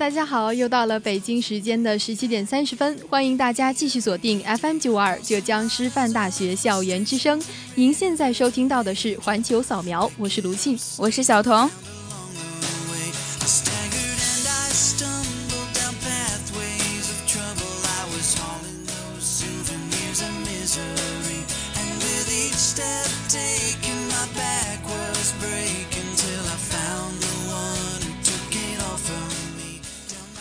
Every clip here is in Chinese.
大家好，又到了北京时间的十七点三十分，欢迎大家继续锁定 FM 九二浙江师范大学校园之声。您现在收听到的是环球扫描，我是卢庆，我是小彤。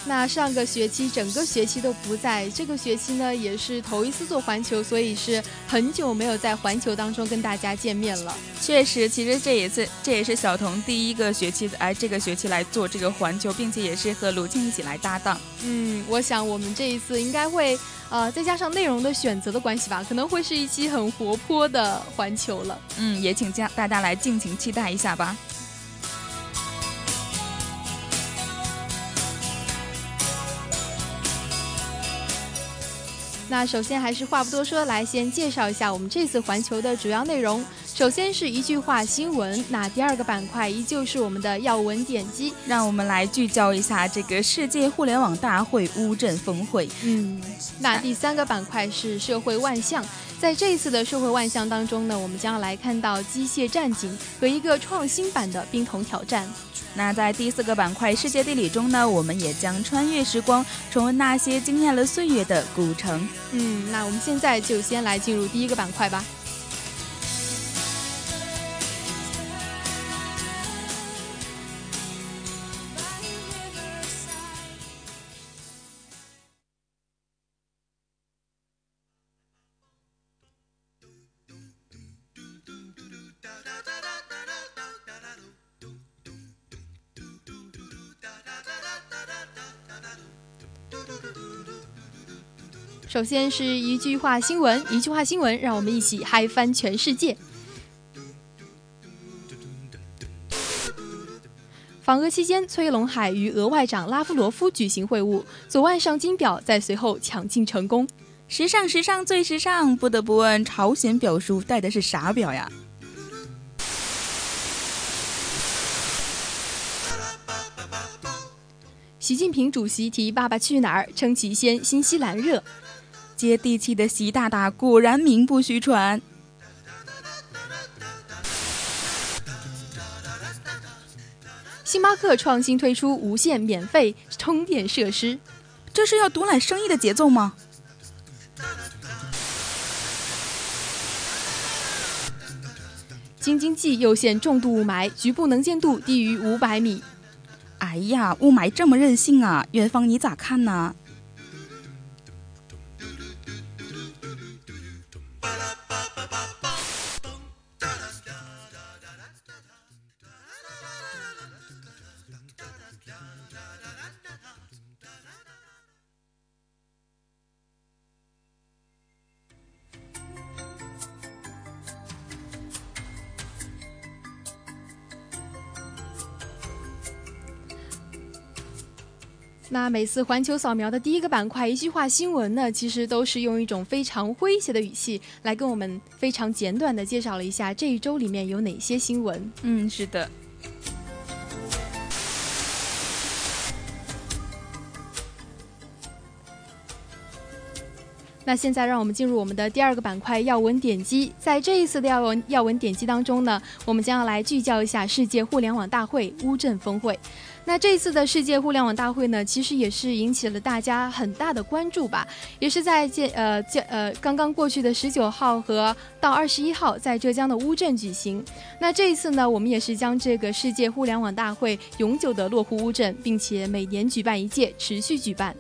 那上个学期整个学期都不在，这个学期呢也是头一次做环球，所以是很久没有在环球当中跟大家见面了。确实，其实这一次这也是小童第一个学期哎，这个学期来做这个环球，并且也是和卢静一起来搭档。嗯，我想我们这一次应该会呃，再加上内容的选择的关系吧，可能会是一期很活泼的环球了。嗯，也请家大家来尽情期待一下吧。那首先还是话不多说，来先介绍一下我们这次环球的主要内容。首先是一句话新闻，那第二个板块依旧是我们的要闻点击，让我们来聚焦一下这个世界互联网大会乌镇峰会。嗯，那第三个板块是社会万象。在这一次的社会万象当中呢，我们将来看到机械战警和一个创新版的冰桶挑战。那在第四个板块世界地理中呢，我们也将穿越时光，重温那些惊艳了岁月的古城。嗯，那我们现在就先来进入第一个板块吧。首先是一句话新闻，一句话新闻，让我们一起嗨翻全世界。访俄期间，崔龙海与俄外长拉夫罗夫举行会晤，左腕上金表在随后抢镜成功。时尚，时尚，最时尚！不得不问，朝鲜表叔戴的是啥表呀？习近平主席提“爸爸去哪儿”，称其先新西兰热。接地气的习大大果然名不虚传。星巴克创新推出无线免费充电设施，这是要独揽生意的节奏吗？京津冀又现重度雾霾，局部能见度低于五百米。哎呀，雾霾这么任性啊！元芳你咋看呢？那每次环球扫描的第一个板块，一句话新闻呢，其实都是用一种非常诙谐的语气来跟我们非常简短的介绍了一下这一周里面有哪些新闻。嗯，是的。那现在让我们进入我们的第二个板块要闻点击，在这一次的要闻要闻点击当中呢，我们将要来聚焦一下世界互联网大会乌镇峰会。那这一次的世界互联网大会呢，其实也是引起了大家很大的关注吧，也是在建呃建呃刚刚过去的十九号和到二十一号在浙江的乌镇举行。那这一次呢，我们也是将这个世界互联网大会永久的落户乌镇，并且每年举办一届，持续举办。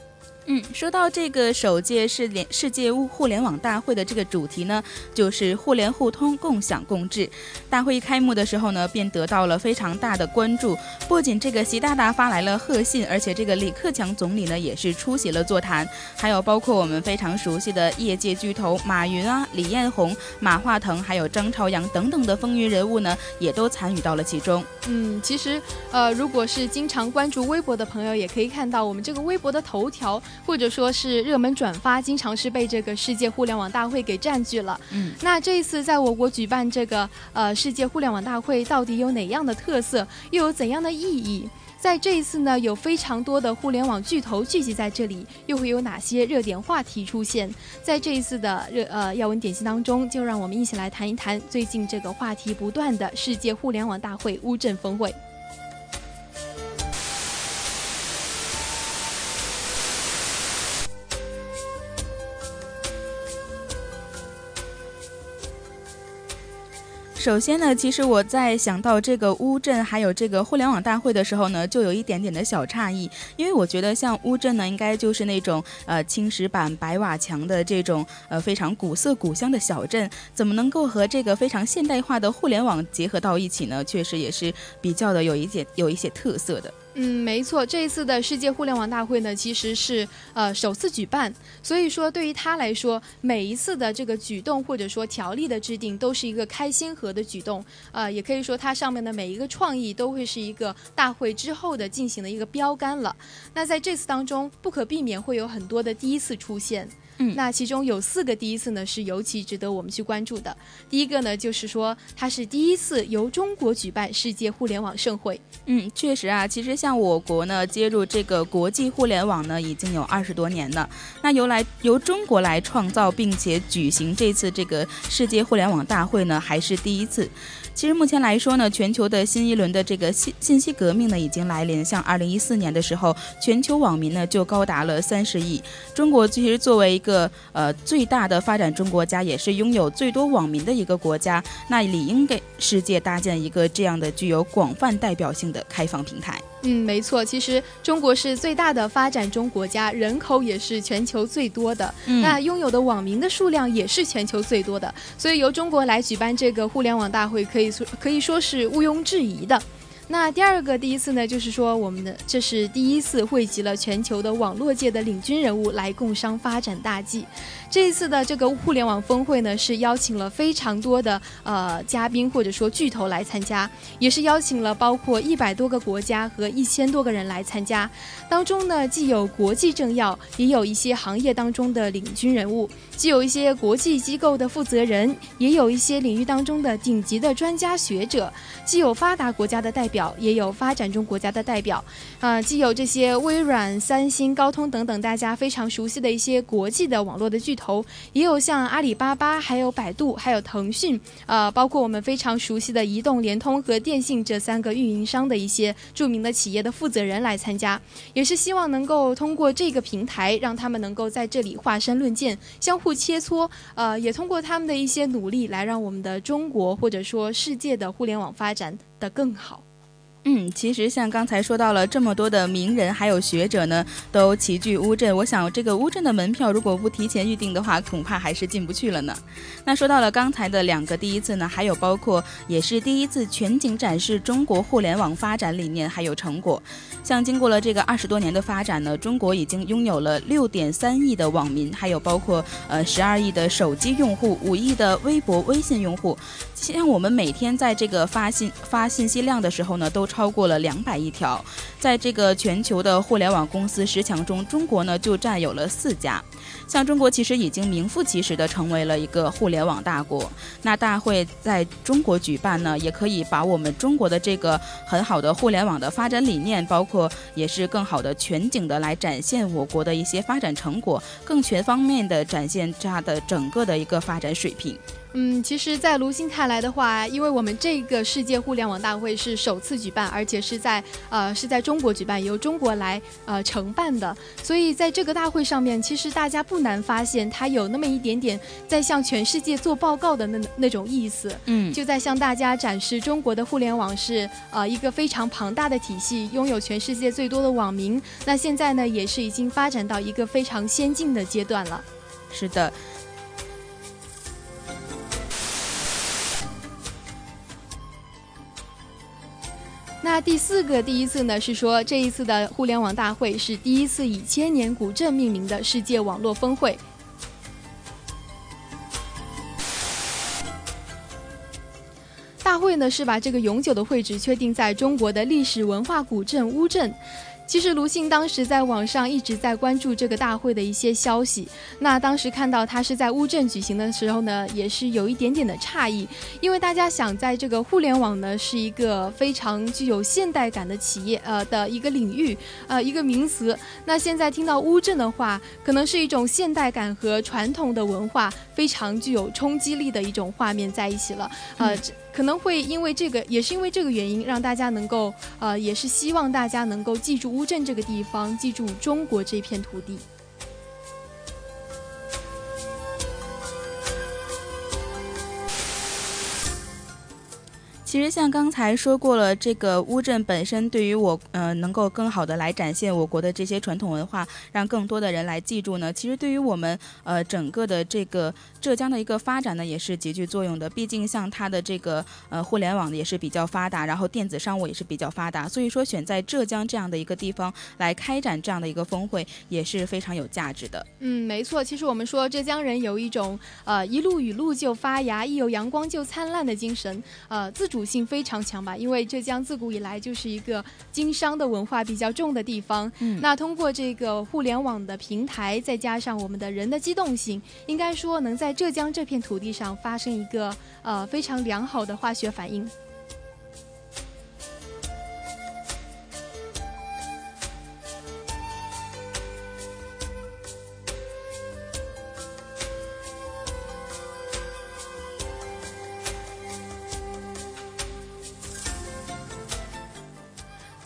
嗯，说到这个首届世联世界物互联网大会的这个主题呢，就是互联互通、共享共治。大会一开幕的时候呢，便得到了非常大的关注。不仅这个习大大发来了贺信，而且这个李克强总理呢也是出席了座谈，还有包括我们非常熟悉的业界巨头马云啊、李彦宏、马化腾，还有张朝阳等等的风云人物呢，也都参与到了其中。嗯，其实呃，如果是经常关注微博的朋友，也可以看到我们这个微博的头条。或者说是热门转发，经常是被这个世界互联网大会给占据了。嗯，那这一次在我国举办这个呃世界互联网大会，到底有哪样的特色，又有怎样的意义？在这一次呢，有非常多的互联网巨头聚集在这里，又会有哪些热点话题出现？在这一次的热呃要闻点心当中，就让我们一起来谈一谈最近这个话题不断的世界互联网大会乌镇峰会。首先呢，其实我在想到这个乌镇还有这个互联网大会的时候呢，就有一点点的小诧异，因为我觉得像乌镇呢，应该就是那种呃青石板白瓦墙的这种呃非常古色古香的小镇，怎么能够和这个非常现代化的互联网结合到一起呢？确实也是比较的有一点有一些特色的。嗯，没错，这一次的世界互联网大会呢，其实是呃首次举办，所以说对于他来说，每一次的这个举动或者说条例的制定，都是一个开先河的举动，呃，也可以说它上面的每一个创意都会是一个大会之后的进行的一个标杆了。那在这次当中，不可避免会有很多的第一次出现。嗯，那其中有四个第一次呢，是尤其值得我们去关注的。第一个呢，就是说它是第一次由中国举办世界互联网盛会。嗯，确实啊，其实像我国呢，接入这个国际互联网呢，已经有二十多年了。那由来由中国来创造并且举行这次这个世界互联网大会呢，还是第一次。其实目前来说呢，全球的新一轮的这个信信息革命呢已经来临。像二零一四年的时候，全球网民呢就高达了三十亿。中国其实作为一个呃最大的发展中国家，也是拥有最多网民的一个国家，那理应给世界搭建一个这样的具有广泛代表性的开放平台。嗯，没错，其实中国是最大的发展中国家，人口也是全球最多的，那拥有的网民的数量也是全球最多的，所以由中国来举办这个互联网大会，可以说可以说是毋庸置疑的。那第二个第一次呢，就是说我们的这是第一次汇集了全球的网络界的领军人物来共商发展大计。这一次的这个互联网峰会呢，是邀请了非常多的呃嘉宾或者说巨头来参加，也是邀请了包括一百多个国家和一千多个人来参加。当中呢，既有国际政要，也有一些行业当中的领军人物，既有一些国际机构的负责人，也有一些领域当中的顶级的专家学者，既有发达国家的代表，也有发展中国家的代表。啊，既有这些微软、三星、高通等等大家非常熟悉的一些国际的网络的巨。头也有像阿里巴巴、还有百度、还有腾讯，呃，包括我们非常熟悉的移动、联通和电信这三个运营商的一些著名的企业的负责人来参加，也是希望能够通过这个平台，让他们能够在这里华山论剑，相互切磋，呃，也通过他们的一些努力，来让我们的中国或者说世界的互联网发展的更好。嗯，其实像刚才说到了这么多的名人还有学者呢，都齐聚乌镇。我想这个乌镇的门票如果不提前预定的话，恐怕还是进不去了呢。那说到了刚才的两个第一次呢，还有包括也是第一次全景展示中国互联网发展理念还有成果。像经过了这个二十多年的发展呢，中国已经拥有了六点三亿的网民，还有包括呃十二亿的手机用户，五亿的微博、微信用户。像我们每天在这个发信发信息量的时候呢，都超过了两百亿条。在这个全球的互联网公司十强中，中国呢就占有了四家。像中国其实已经名副其实的成为了一个互联网大国。那大会在中国举办呢，也可以把我们中国的这个很好的互联网的发展理念，包括也是更好的全景的来展现我国的一些发展成果，更全方面的展现它的整个的一个发展水平。嗯，其实，在卢鑫看来的话，因为我们这个世界互联网大会是首次举办，而且是在呃是在中国举办，由中国来呃承办的，所以在这个大会上面，其实大家不难发现，它有那么一点点在向全世界做报告的那那种意思。嗯，就在向大家展示中国的互联网是呃一个非常庞大的体系，拥有全世界最多的网民。那现在呢，也是已经发展到一个非常先进的阶段了。是的。那第四个第一次呢，是说这一次的互联网大会是第一次以千年古镇命名的世界网络峰会。大会呢是把这个永久的会址确定在中国的历史文化古镇乌镇。其实卢信当时在网上一直在关注这个大会的一些消息。那当时看到他是在乌镇举行的时候呢，也是有一点点的诧异，因为大家想在这个互联网呢是一个非常具有现代感的企业呃的一个领域呃一个名词。那现在听到乌镇的话，可能是一种现代感和传统的文化非常具有冲击力的一种画面在一起了。呃，可能会因为这个，也是因为这个原因，让大家能够呃，也是希望大家能够记住。乌镇这个地方，记住中国这片土地。其实像刚才说过了，这个乌镇本身对于我，呃，能够更好的来展现我国的这些传统文化，让更多的人来记住呢。其实对于我们，呃，整个的这个浙江的一个发展呢，也是极具作用的。毕竟像它的这个，呃，互联网也是比较发达，然后电子商务也是比较发达，所以说选在浙江这样的一个地方来开展这样的一个峰会，也是非常有价值的。嗯，没错。其实我们说浙江人有一种，呃，一路雨露就发芽，一有阳光就灿烂的精神，呃，自主。属性非常强吧，因为浙江自古以来就是一个经商的文化比较重的地方。嗯，那通过这个互联网的平台，再加上我们的人的机动性，应该说能在浙江这片土地上发生一个呃非常良好的化学反应。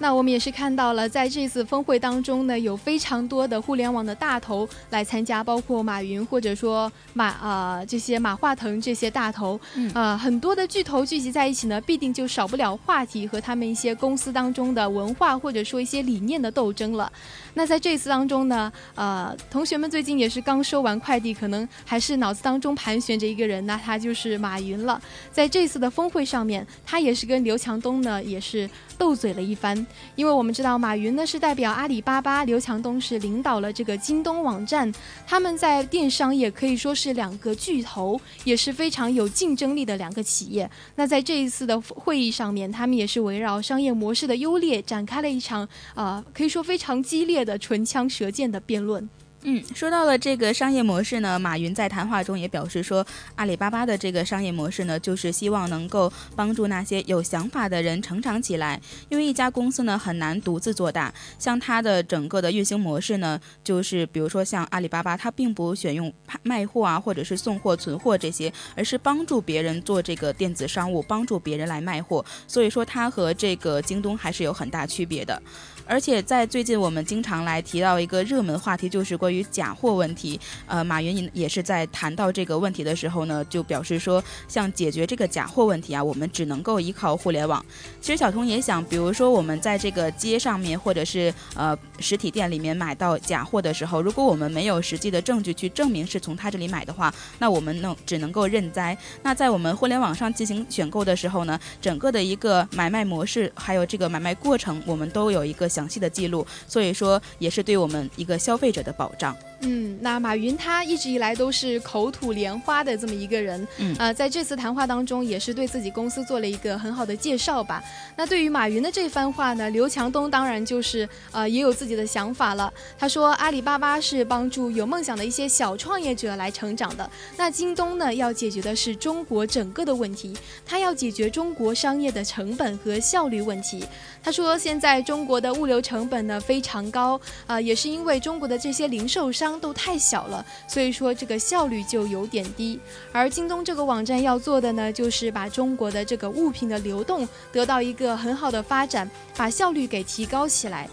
那我们也是看到了，在这次峰会当中呢，有非常多的互联网的大头来参加，包括马云或者说马啊这些马化腾这些大头，呃很多的巨头聚集在一起呢，必定就少不了话题和他们一些公司当中的文化或者说一些理念的斗争了。那在这次当中呢，呃，同学们最近也是刚收完快递，可能还是脑子当中盘旋着一个人，那他就是马云了。在这次的峰会上面，他也是跟刘强东呢也是斗嘴了一番。因为我们知道马云呢是代表阿里巴巴，刘强东是领导了这个京东网站，他们在电商也可以说是两个巨头，也是非常有竞争力的两个企业。那在这一次的会议上面，他们也是围绕商业模式的优劣展开了一场啊，可以说非常激烈的唇枪舌剑的辩论。嗯，说到了这个商业模式呢，马云在谈话中也表示说，阿里巴巴的这个商业模式呢，就是希望能够帮助那些有想法的人成长起来。因为一家公司呢很难独自做大，像它的整个的运行模式呢，就是比如说像阿里巴巴，它并不选用卖货啊，或者是送货、存货这些，而是帮助别人做这个电子商务，帮助别人来卖货。所以说它和这个京东还是有很大区别的。而且在最近，我们经常来提到一个热门话题，就是关于假货问题。呃，马云也是在谈到这个问题的时候呢，就表示说，像解决这个假货问题啊，我们只能够依靠互联网。其实小童也想，比如说我们在这个街上面，或者是呃实体店里面买到假货的时候，如果我们没有实际的证据去证明是从他这里买的话，那我们能只能够认栽。那在我们互联网上进行选购的时候呢，整个的一个买卖模式，还有这个买卖过程，我们都有一个。详细的记录，所以说也是对我们一个消费者的保障。嗯，那马云他一直以来都是口吐莲花的这么一个人，嗯，呃，在这次谈话当中也是对自己公司做了一个很好的介绍吧。那对于马云的这番话呢，刘强东当然就是呃也有自己的想法了。他说，阿里巴巴是帮助有梦想的一些小创业者来成长的，那京东呢要解决的是中国整个的问题，他要解决中国商业的成本和效率问题。他说，现在中国的物流成本呢非常高，啊，也是因为中国的这些零售商。都太小了，所以说这个效率就有点低。而京东这个网站要做的呢，就是把中国的这个物品的流动得到一个很好的发展，把效率给提高起来。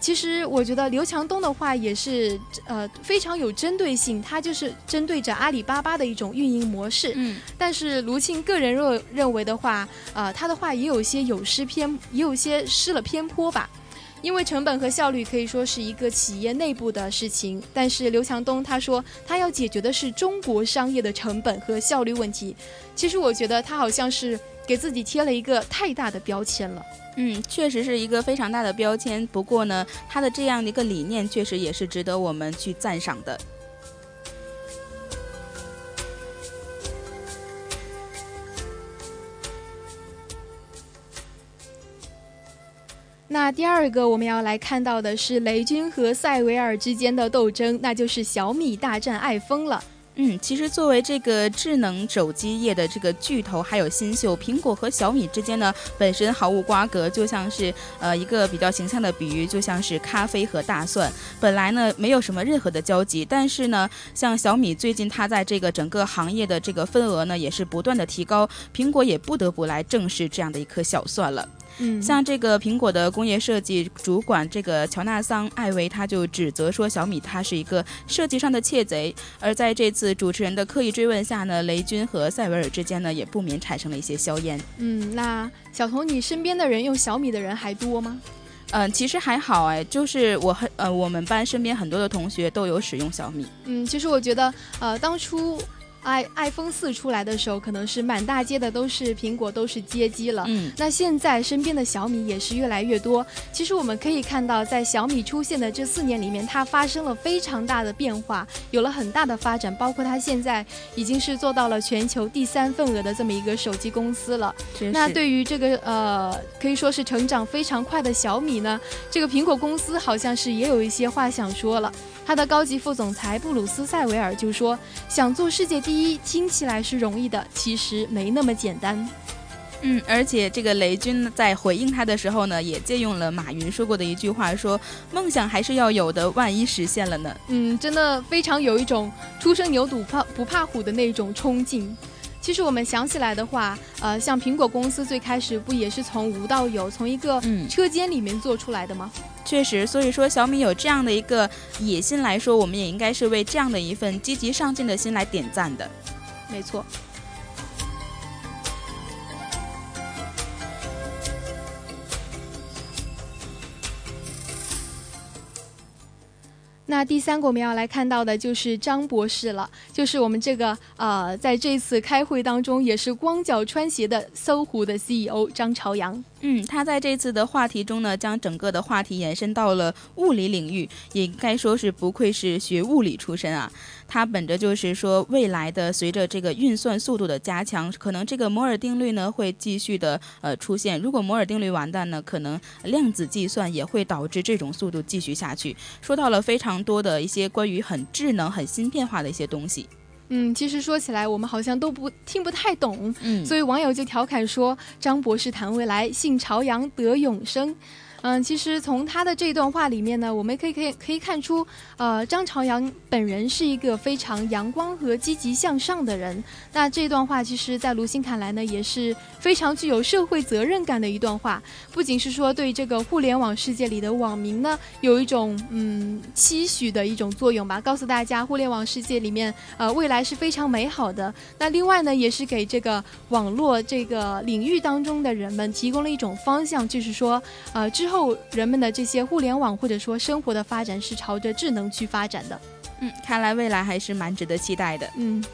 其实我觉得刘强东的话也是呃非常有针对性，他就是针对着阿里巴巴的一种运营模式。嗯，但是卢庆个人若认为的话，呃，他的话也有些有失偏，也有些失了偏颇吧。因为成本和效率可以说是一个企业内部的事情，但是刘强东他说他要解决的是中国商业的成本和效率问题。其实我觉得他好像是给自己贴了一个太大的标签了。嗯，确实是一个非常大的标签。不过呢，他的这样的一个理念确实也是值得我们去赞赏的。那第二个我们要来看到的是雷军和塞维尔之间的斗争，那就是小米大战爱疯了。嗯，其实作为这个智能手机业的这个巨头，还有新秀，苹果和小米之间呢，本身毫无瓜葛，就像是呃一个比较形象的比喻，就像是咖啡和大蒜，本来呢没有什么任何的交集，但是呢，像小米最近它在这个整个行业的这个份额呢，也是不断的提高，苹果也不得不来正视这样的一颗小蒜了。嗯，像这个苹果的工业设计主管这个乔纳桑·艾维，他就指责说小米它是一个设计上的窃贼。而在这次主持人的刻意追问下呢，雷军和塞维尔之间呢也不免产生了一些硝烟。嗯，那小童，你身边的人用小米的人还多吗？嗯，其实还好哎，就是我很呃，我们班身边很多的同学都有使用小米。嗯，其实我觉得呃，当初。I iPhone 四出来的时候，可能是满大街的都是苹果，都是街机了。嗯，那现在身边的小米也是越来越多。其实我们可以看到，在小米出现的这四年里面，它发生了非常大的变化，有了很大的发展。包括它现在已经是做到了全球第三份额的这么一个手机公司了。那对于这个呃，可以说是成长非常快的小米呢，这个苹果公司好像是也有一些话想说了。他的高级副总裁布鲁斯·塞维尔就说：“想做世界第一，听起来是容易的，其实没那么简单。”嗯，而且这个雷军在回应他的时候呢，也借用了马云说过的一句话，说：“梦想还是要有的，万一实现了呢？”嗯，真的非常有一种初生牛犊不怕不怕虎的那种冲劲。其实我们想起来的话，呃，像苹果公司最开始不也是从无到有，从一个车间里面做出来的吗？确实，所以说小米有这样的一个野心来说，我们也应该是为这样的一份积极上进的心来点赞的。没错。那第三个我们要来看到的就是张博士了，就是我们这个呃，在这次开会当中也是光脚穿鞋的搜狐的 CEO 张朝阳。嗯，他在这次的话题中呢，将整个的话题延伸到了物理领域，也该说是不愧是学物理出身啊。他本着就是说，未来的随着这个运算速度的加强，可能这个摩尔定律呢会继续的呃出现。如果摩尔定律完蛋呢，可能量子计算也会导致这种速度继续下去。说到了非常多的一些关于很智能、很芯片化的一些东西。嗯，其实说起来，我们好像都不听不太懂，嗯，所以网友就调侃说：“张博士谈未来，信朝阳得永生。”嗯，其实从他的这段话里面呢，我们可以可以可以看出，呃，张朝阳本人是一个非常阳光和积极向上的人。那这段话其实，在卢鑫看来呢，也是非常具有社会责任感的一段话。不仅是说对这个互联网世界里的网民呢，有一种嗯期许的一种作用吧，告诉大家互联网世界里面呃未来是非常美好的。那另外呢，也是给这个网络这个领域当中的人们提供了一种方向，就是说呃之后。后人们的这些互联网或者说生活的发展是朝着智能去发展的。嗯看来未来还是蛮值得期待的。嗯。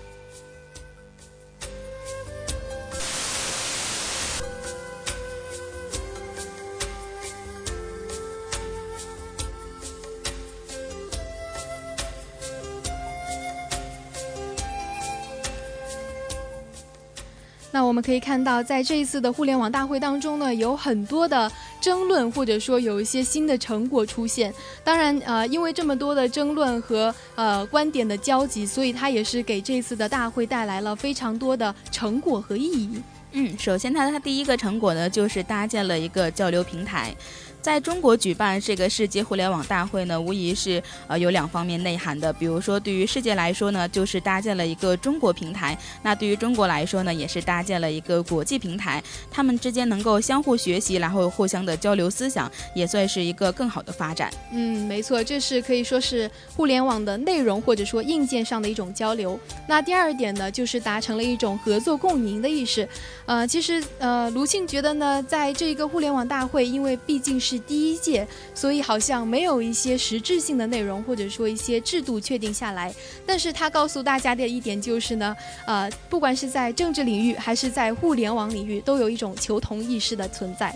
那我们可以看到在这一次的互联网大会当中呢有很多的争论，或者说有一些新的成果出现。当然，呃，因为这么多的争论和呃观点的交集，所以它也是给这次的大会带来了非常多的成果和意义。嗯，首先它它第一个成果呢，就是搭建了一个交流平台。在中国举办这个世界互联网大会呢，无疑是呃有两方面内涵的。比如说，对于世界来说呢，就是搭建了一个中国平台；那对于中国来说呢，也是搭建了一个国际平台。他们之间能够相互学习，然后互相的交流思想，也算是一个更好的发展。嗯，没错，这是可以说是互联网的内容或者说硬件上的一种交流。那第二点呢，就是达成了一种合作共赢的意识。呃，其实呃，卢庆觉得呢，在这一个互联网大会，因为毕竟是是第一届，所以好像没有一些实质性的内容，或者说一些制度确定下来。但是他告诉大家的一点就是呢，呃，不管是在政治领域还是在互联网领域，都有一种求同意识的存在。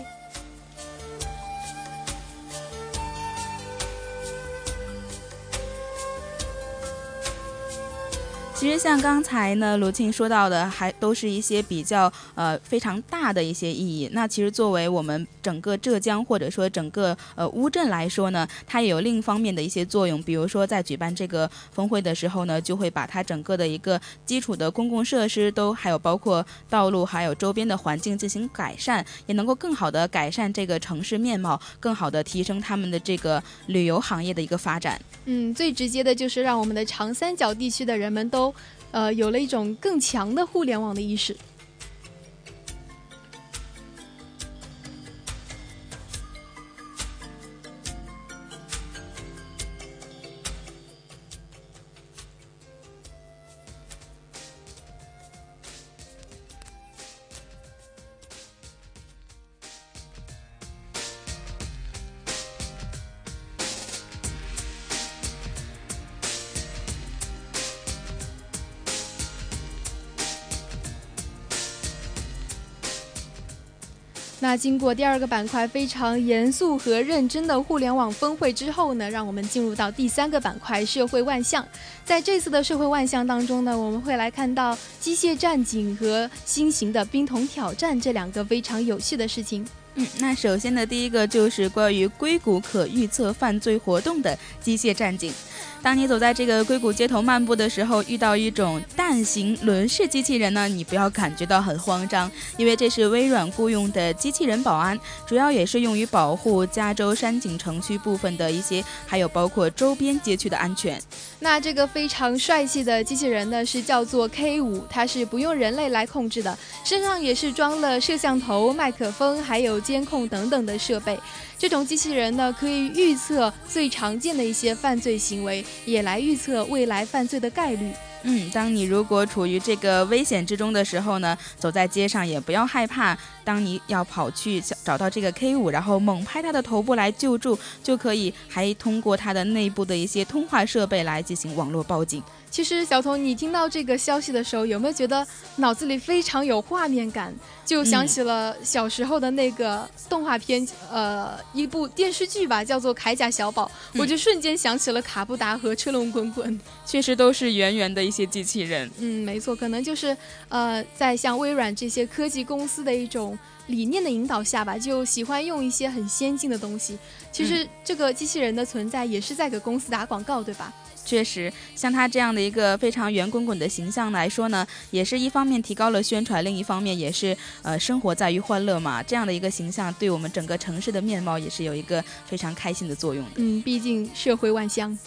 其实像刚才呢，卢庆说到的，还都是一些比较呃非常大的一些意义。那其实作为我们整个浙江或者说整个呃乌镇来说呢，它也有另一方面的一些作用。比如说在举办这个峰会的时候呢，就会把它整个的一个基础的公共设施都还有包括道路还有周边的环境进行改善，也能够更好的改善这个城市面貌，更好的提升他们的这个旅游行业的一个发展。嗯，最直接的就是让我们的长三角地区的人们都。呃，有了一种更强的互联网的意识。那经过第二个板块非常严肃和认真的互联网峰会之后呢，让我们进入到第三个板块社会万象。在这次的社会万象当中呢，我们会来看到机械战警和新型的冰桶挑战这两个非常有趣的事情。嗯，那首先的第一个就是关于硅谷可预测犯罪活动的机械战警。当你走在这个硅谷街头漫步的时候，遇到一种蛋形轮式机器人呢，你不要感觉到很慌张，因为这是微软雇佣的机器人保安，主要也是用于保护加州山景城区部分的一些，还有包括周边街区的安全。那这个非常帅气的机器人呢，是叫做 K 五，它是不用人类来控制的，身上也是装了摄像头、麦克风，还有监控等等的设备。这种机器人呢，可以预测最常见的一些犯罪行为，也来预测未来犯罪的概率。嗯，当你如果处于这个危险之中的时候呢，走在街上也不要害怕。当你要跑去找到这个 K 五，然后猛拍它的头部来救助，就可以还通过它的内部的一些通话设备来进行网络报警。其实，小童，你听到这个消息的时候，有没有觉得脑子里非常有画面感？就想起了小时候的那个动画片，呃，一部电视剧吧，叫做《铠甲小宝》，我就瞬间想起了卡布达和车龙滚滚，确实都是圆圆的一些机器人。嗯，没错，可能就是呃，在像微软这些科技公司的一种理念的引导下吧，就喜欢用一些很先进的东西。其实这个机器人的存在也是在给公司打广告，对吧？确实，像他这样的一个非常圆滚滚的形象来说呢，也是一方面提高了宣传，另一方面也是呃生活在于欢乐嘛。这样的一个形象，对我们整个城市的面貌也是有一个非常开心的作用的。嗯，毕竟社会万象。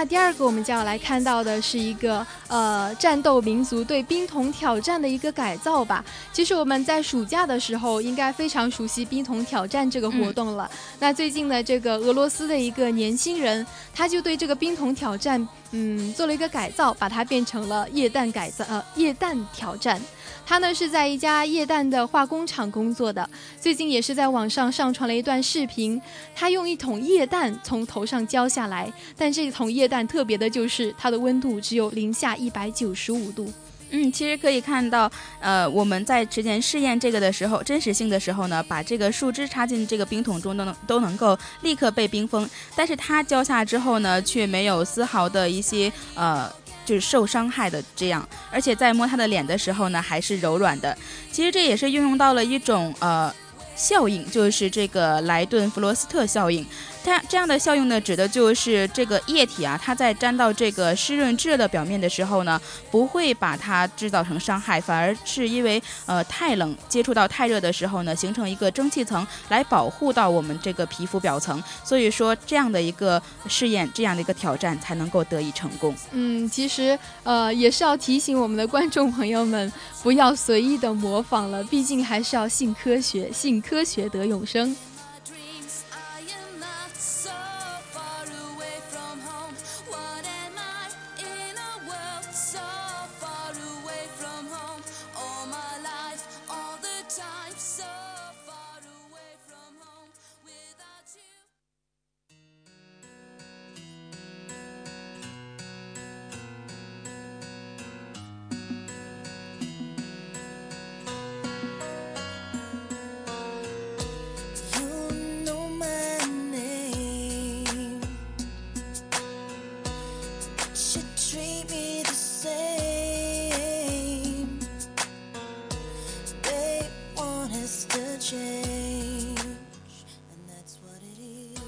那第二个，我们就要来看到的是一个呃战斗民族对冰桶挑战的一个改造吧。其实我们在暑假的时候应该非常熟悉冰桶挑战这个活动了。那最近呢，这个俄罗斯的一个年轻人，他就对这个冰桶挑战，嗯，做了一个改造，把它变成了液氮改造呃液氮挑战。他呢是在一家液氮的化工厂工作的，最近也是在网上上传了一段视频。他用一桶液氮从头上浇下来，但这桶液氮特别的就是它的温度只有零下一百九十五度。嗯，其实可以看到，呃，我们在之前试验这个的时候，真实性的时候呢，把这个树枝插进这个冰桶中，都能都能够立刻被冰封。但是它浇下之后呢，却没有丝毫的一些呃，就是受伤害的这样。而且在摸它的脸的时候呢，还是柔软的。其实这也是运用到了一种呃效应，就是这个莱顿弗罗斯特效应。它这样的效用呢，指的就是这个液体啊，它在沾到这个湿润炙热的表面的时候呢，不会把它制造成伤害，反而是因为呃太冷接触到太热的时候呢，形成一个蒸汽层来保护到我们这个皮肤表层。所以说这样的一个试验，这样的一个挑战才能够得以成功。嗯，其实呃也是要提醒我们的观众朋友们，不要随意的模仿了，毕竟还是要信科学，信科学得永生。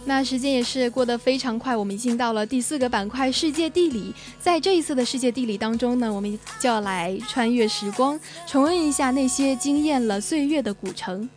那时间也是过得非常快，我们已经到了第四个板块——世界地理。在这一次的世界地理当中呢，我们就要来穿越时光，重温一下那些惊艳了岁月的古城。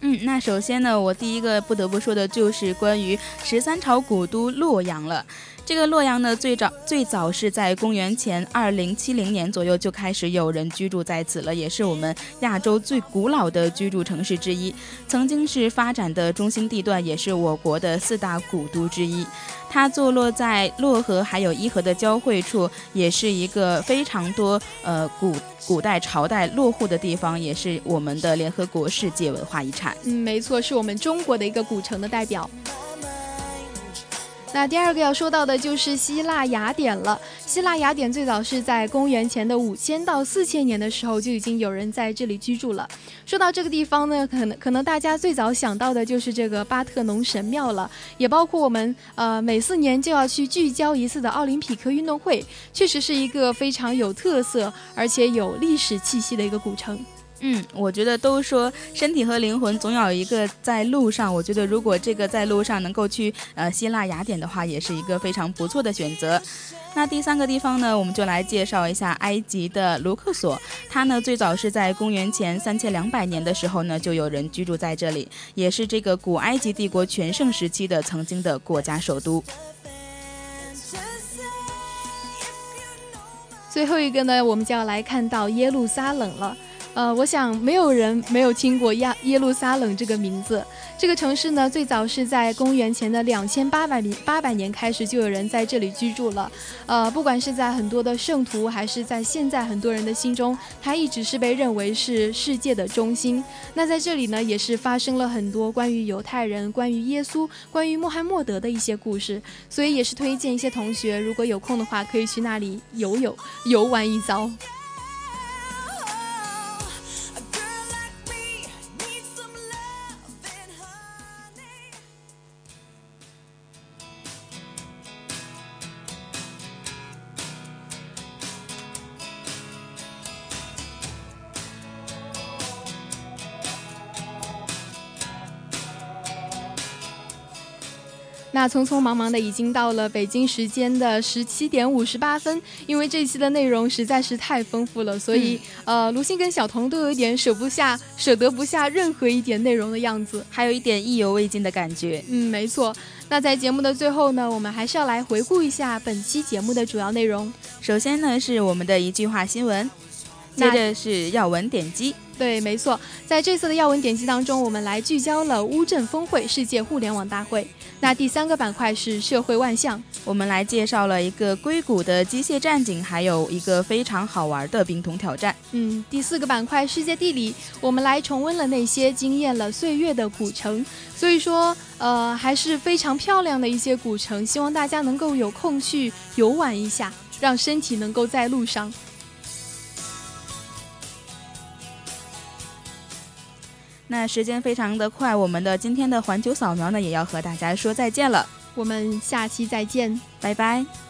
嗯，那首先呢，我第一个不得不说的就是关于十三朝古都洛阳了。这个洛阳呢，最早最早是在公元前二零七零年左右就开始有人居住在此了，也是我们亚洲最古老的居住城市之一，曾经是发展的中心地段，也是我国的四大古都之一。它坐落在洛河还有伊河的交汇处，也是一个非常多呃古古代朝代落户的地方，也是我们的联合国世界文化遗产。嗯，没错，是我们中国的一个古城的代表。那第二个要说到的就是希腊雅典了。希腊雅典最早是在公元前的五千到四千年的时候就已经有人在这里居住了。说到这个地方呢，可能可能大家最早想到的就是这个巴特农神庙了，也包括我们呃每四年就要去聚焦一次的奥林匹克运动会，确实是一个非常有特色而且有历史气息的一个古城。嗯，我觉得都说身体和灵魂总有一个在路上。我觉得如果这个在路上能够去呃希腊雅典的话，也是一个非常不错的选择。那第三个地方呢，我们就来介绍一下埃及的卢克索。它呢最早是在公元前三千两百年的时候呢，就有人居住在这里，也是这个古埃及帝国全盛时期的曾经的国家首都。最后一个呢，我们就要来看到耶路撒冷了。呃，我想没有人没有听过亚耶路撒冷这个名字。这个城市呢，最早是在公元前的两千八百年八百年开始就有人在这里居住了。呃，不管是在很多的圣徒，还是在现在很多人的心中，它一直是被认为是世界的中心。那在这里呢，也是发生了很多关于犹太人、关于耶稣、关于穆罕默德的一些故事。所以也是推荐一些同学，如果有空的话，可以去那里游游游玩一遭。那匆匆忙忙的已经到了北京时间的十七点五十八分，因为这一期的内容实在是太丰富了，所以呃，卢鑫跟小童都有一点舍不下、舍得不下任何一点内容的样子，还有一点意犹未尽的感觉。嗯，没错。那在节目的最后呢，我们还是要来回顾一下本期节目的主要内容。首先呢，是我们的一句话新闻，接着是要闻点击。对，没错，在这次的要闻点击当中，我们来聚焦了乌镇峰会世界互联网大会。那第三个板块是社会万象，我们来介绍了一个硅谷的机械战警，还有一个非常好玩的冰桶挑战。嗯，第四个板块世界地理，我们来重温了那些惊艳了岁月的古城。所以说，呃，还是非常漂亮的一些古城，希望大家能够有空去游玩一下，让身体能够在路上。那时间非常的快，我们的今天的环球扫描呢，也要和大家说再见了。我们下期再见，拜拜。